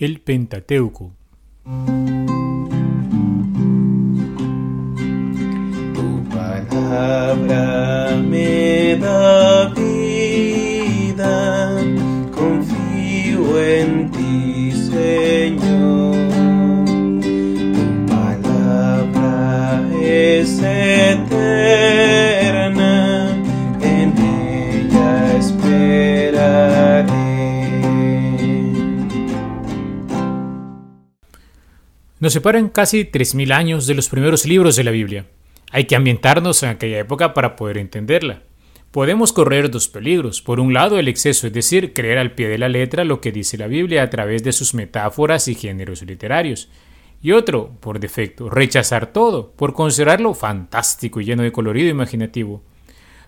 El Pentateuco. Tu palabra me da vida, confío en ti, Señor. Tu palabra es eterna, Nos separan casi 3.000 años de los primeros libros de la Biblia. Hay que ambientarnos en aquella época para poder entenderla. Podemos correr dos peligros. Por un lado, el exceso, es decir, creer al pie de la letra lo que dice la Biblia a través de sus metáforas y géneros literarios. Y otro, por defecto, rechazar todo, por considerarlo fantástico y lleno de colorido imaginativo.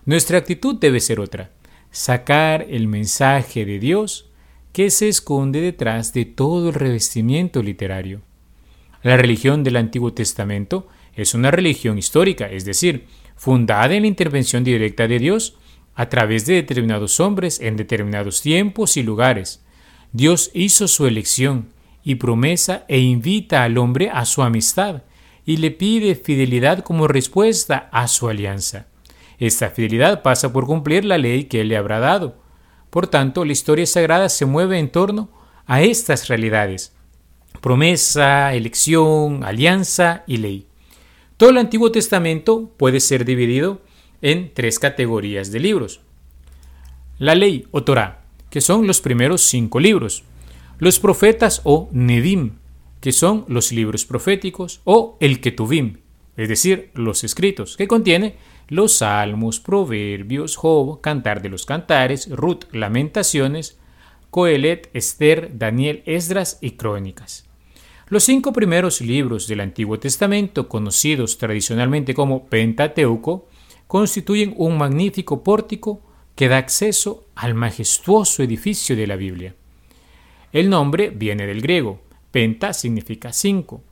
Nuestra actitud debe ser otra. Sacar el mensaje de Dios que se esconde detrás de todo el revestimiento literario. La religión del Antiguo Testamento es una religión histórica, es decir, fundada en la intervención directa de Dios a través de determinados hombres en determinados tiempos y lugares. Dios hizo su elección y promesa e invita al hombre a su amistad y le pide fidelidad como respuesta a su alianza. Esta fidelidad pasa por cumplir la ley que Él le habrá dado. Por tanto, la historia sagrada se mueve en torno a estas realidades promesa, elección, alianza y ley. Todo el Antiguo Testamento puede ser dividido en tres categorías de libros. La ley o Torah, que son los primeros cinco libros. Los profetas o Nedim, que son los libros proféticos, o el Ketuvim, es decir, los escritos, que contiene los salmos, proverbios, Job, cantar de los cantares, Ruth, lamentaciones, Coelet, Esther, Daniel, Esdras y Crónicas. Los cinco primeros libros del Antiguo Testamento, conocidos tradicionalmente como Pentateuco, constituyen un magnífico pórtico que da acceso al majestuoso edificio de la Biblia. El nombre viene del griego, penta significa cinco.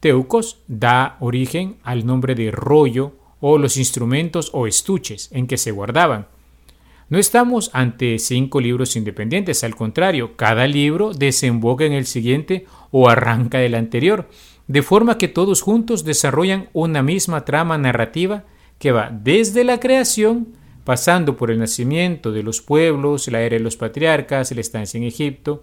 Teucos da origen al nombre de rollo o los instrumentos o estuches en que se guardaban. No estamos ante cinco libros independientes, al contrario, cada libro desemboca en el siguiente o arranca del anterior, de forma que todos juntos desarrollan una misma trama narrativa que va desde la creación, pasando por el nacimiento de los pueblos, la era de los patriarcas, la estancia en Egipto,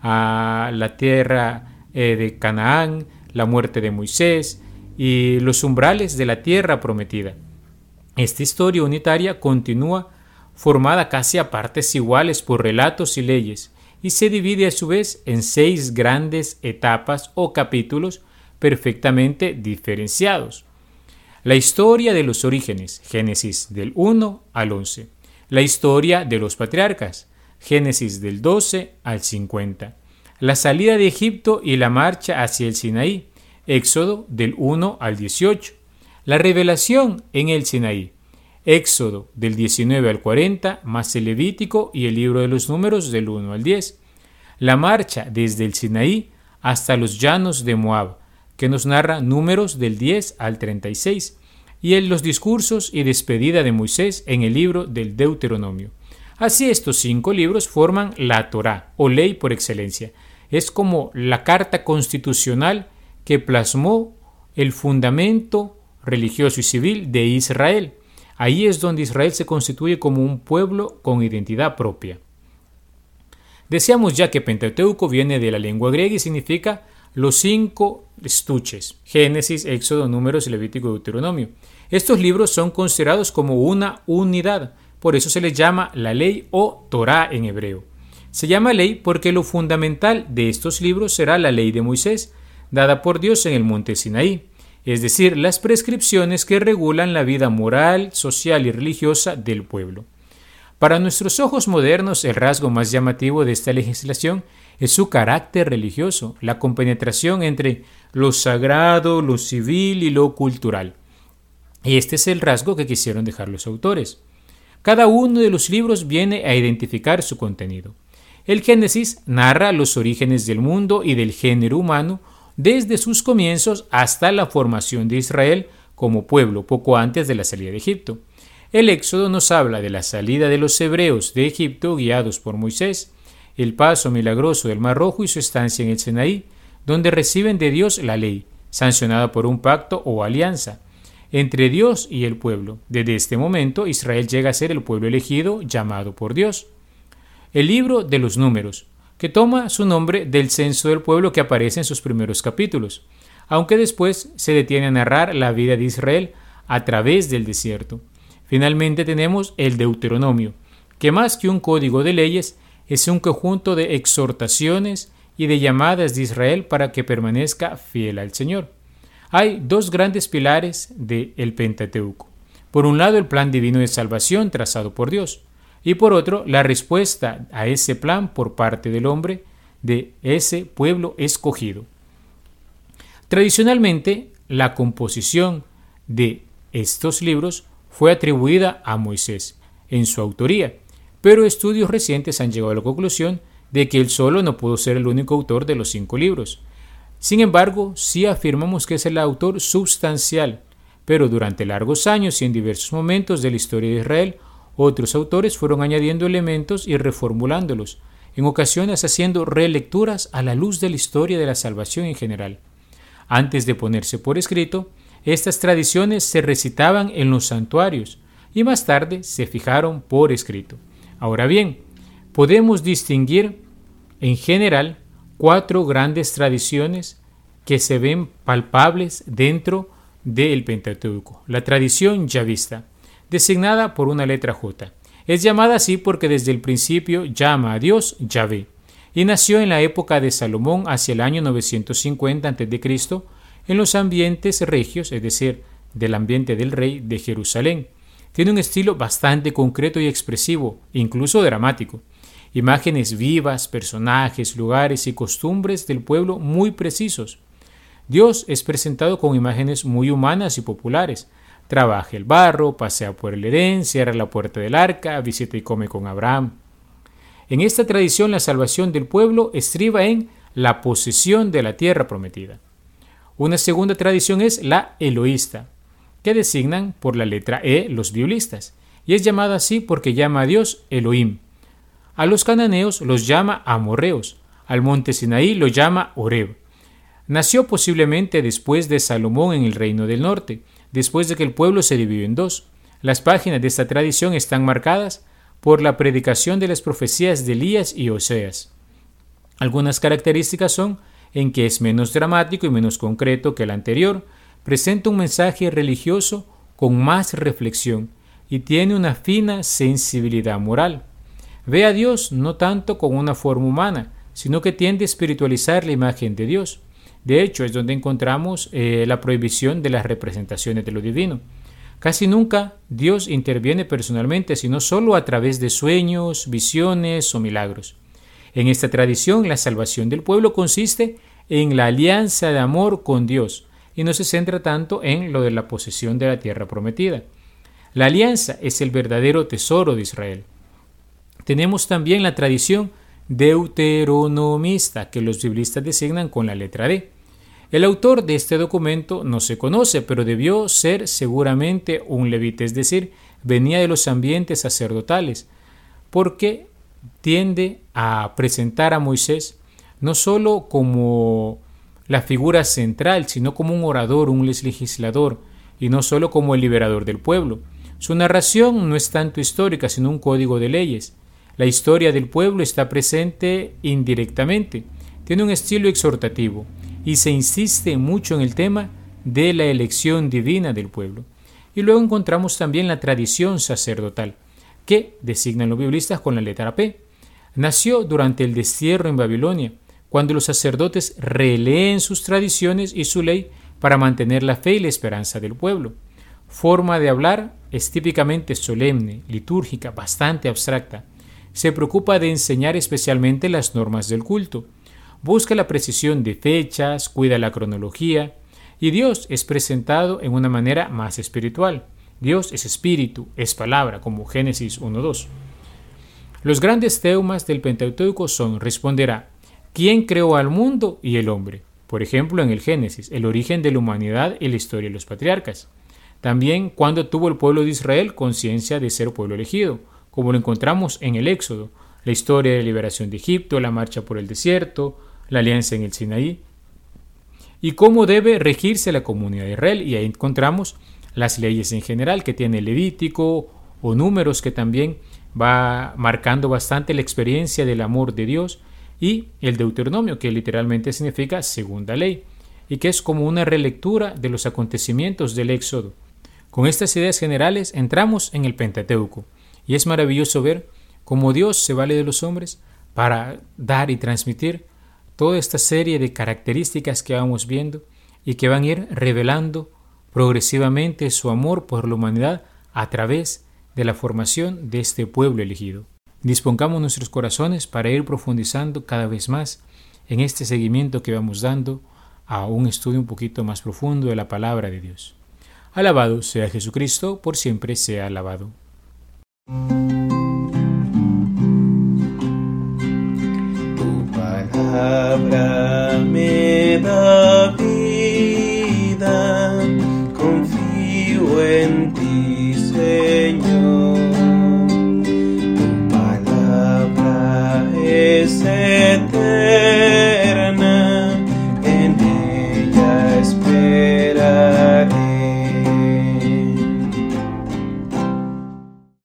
a la tierra eh, de Canaán, la muerte de Moisés y los umbrales de la tierra prometida. Esta historia unitaria continúa formada casi a partes iguales por relatos y leyes, y se divide a su vez en seis grandes etapas o capítulos perfectamente diferenciados. La historia de los orígenes, Génesis del 1 al 11. La historia de los patriarcas, Génesis del 12 al 50. La salida de Egipto y la marcha hacia el Sinaí, Éxodo del 1 al 18. La revelación en el Sinaí, Éxodo del 19 al 40, más el Levítico y el libro de los números del 1 al 10. La marcha desde el Sinaí hasta los llanos de Moab, que nos narra números del 10 al 36, y en los discursos y despedida de Moisés en el libro del Deuteronomio. Así estos cinco libros forman la Torá, o ley por excelencia. Es como la carta constitucional que plasmó el fundamento religioso y civil de Israel Ahí es donde Israel se constituye como un pueblo con identidad propia. Decíamos ya que Pentateuco viene de la lengua griega y significa los cinco estuches, Génesis, Éxodo, Números, Levítico y Deuteronomio. Estos libros son considerados como una unidad, por eso se les llama la ley o Torah en hebreo. Se llama ley porque lo fundamental de estos libros será la ley de Moisés, dada por Dios en el monte Sinaí es decir, las prescripciones que regulan la vida moral, social y religiosa del pueblo. Para nuestros ojos modernos, el rasgo más llamativo de esta legislación es su carácter religioso, la compenetración entre lo sagrado, lo civil y lo cultural. Y este es el rasgo que quisieron dejar los autores. Cada uno de los libros viene a identificar su contenido. El Génesis narra los orígenes del mundo y del género humano, desde sus comienzos hasta la formación de Israel como pueblo poco antes de la salida de Egipto. El Éxodo nos habla de la salida de los hebreos de Egipto guiados por Moisés. el paso milagroso del Mar Rojo y su estancia en el Sinaí, donde reciben de Dios la ley, sancionada por un pacto o alianza entre Dios y el pueblo. Desde este momento Israel llega a ser el pueblo elegido llamado por Dios. El libro de los números, que toma su nombre del censo del pueblo que aparece en sus primeros capítulos, aunque después se detiene a narrar la vida de Israel a través del desierto. Finalmente tenemos el Deuteronomio, que más que un código de leyes es un conjunto de exhortaciones y de llamadas de Israel para que permanezca fiel al Señor. Hay dos grandes pilares del el Pentateuco. Por un lado, el plan divino de salvación trazado por Dios, y por otro, la respuesta a ese plan por parte del hombre de ese pueblo escogido. Tradicionalmente, la composición de estos libros fue atribuida a Moisés en su autoría, pero estudios recientes han llegado a la conclusión de que él solo no pudo ser el único autor de los cinco libros. Sin embargo, sí afirmamos que es el autor sustancial, pero durante largos años y en diversos momentos de la historia de Israel, otros autores fueron añadiendo elementos y reformulándolos, en ocasiones haciendo relecturas a la luz de la historia de la salvación en general. Antes de ponerse por escrito, estas tradiciones se recitaban en los santuarios y más tarde se fijaron por escrito. Ahora bien, podemos distinguir en general cuatro grandes tradiciones que se ven palpables dentro del Pentateuco. La tradición yavista, designada por una letra J. Es llamada así porque desde el principio llama a Dios Yahvé y nació en la época de Salomón hacia el año 950 a.C. en los ambientes regios, es decir, del ambiente del rey de Jerusalén. Tiene un estilo bastante concreto y expresivo, incluso dramático. Imágenes vivas, personajes, lugares y costumbres del pueblo muy precisos. Dios es presentado con imágenes muy humanas y populares. Trabaja el barro, pasea por el Edén, cierra la puerta del arca, visita y come con Abraham. En esta tradición la salvación del pueblo estriba en la posesión de la tierra prometida. Una segunda tradición es la eloísta, que designan por la letra E los biblistas, y es llamada así porque llama a Dios Elohim. A los cananeos los llama amorreos, al monte Sinaí lo llama Oreb. Nació posiblemente después de Salomón en el reino del norte, después de que el pueblo se dividió en dos. Las páginas de esta tradición están marcadas por la predicación de las profecías de Elías y Oseas. Algunas características son en que es menos dramático y menos concreto que el anterior, presenta un mensaje religioso con más reflexión y tiene una fina sensibilidad moral. Ve a Dios no tanto con una forma humana, sino que tiende a espiritualizar la imagen de Dios. De hecho, es donde encontramos eh, la prohibición de las representaciones de lo divino. Casi nunca Dios interviene personalmente, sino solo a través de sueños, visiones o milagros. En esta tradición, la salvación del pueblo consiste en la alianza de amor con Dios, y no se centra tanto en lo de la posesión de la tierra prometida. La alianza es el verdadero tesoro de Israel. Tenemos también la tradición deuteronomista que los biblistas designan con la letra D. El autor de este documento no se conoce, pero debió ser seguramente un levita, es decir, venía de los ambientes sacerdotales, porque tiende a presentar a Moisés no sólo como la figura central, sino como un orador, un legislador, y no solo como el liberador del pueblo. Su narración no es tanto histórica, sino un código de leyes. La historia del pueblo está presente indirectamente, tiene un estilo exhortativo, y se insiste mucho en el tema de la elección divina del pueblo. Y luego encontramos también la tradición sacerdotal, que designan los biblistas con la letra P. Nació durante el destierro en Babilonia, cuando los sacerdotes releen sus tradiciones y su ley para mantener la fe y la esperanza del pueblo. Forma de hablar es típicamente solemne, litúrgica, bastante abstracta. Se preocupa de enseñar especialmente las normas del culto. Busca la precisión de fechas, cuida la cronología, y Dios es presentado en una manera más espiritual. Dios es espíritu, es palabra, como Génesis 1.2. Los grandes teumas del Pentateuco son responderá ¿Quién creó al mundo y el hombre? Por ejemplo, en el Génesis, el origen de la humanidad y la historia de los patriarcas. También cuando tuvo el pueblo de Israel conciencia de ser pueblo elegido, como lo encontramos en el Éxodo, la historia de liberación de Egipto, la marcha por el desierto, la alianza en el Sinaí, y cómo debe regirse la comunidad de Israel. Y ahí encontramos las leyes en general que tiene Levítico o números que también va marcando bastante la experiencia del amor de Dios y el Deuteronomio que literalmente significa segunda ley y que es como una relectura de los acontecimientos del Éxodo. Con estas ideas generales entramos en el Pentateuco y es maravilloso ver cómo Dios se vale de los hombres para dar y transmitir toda esta serie de características que vamos viendo y que van a ir revelando progresivamente su amor por la humanidad a través de la formación de este pueblo elegido. Dispongamos nuestros corazones para ir profundizando cada vez más en este seguimiento que vamos dando a un estudio un poquito más profundo de la palabra de Dios. Alabado sea Jesucristo, por siempre sea alabado. Tu palabra me da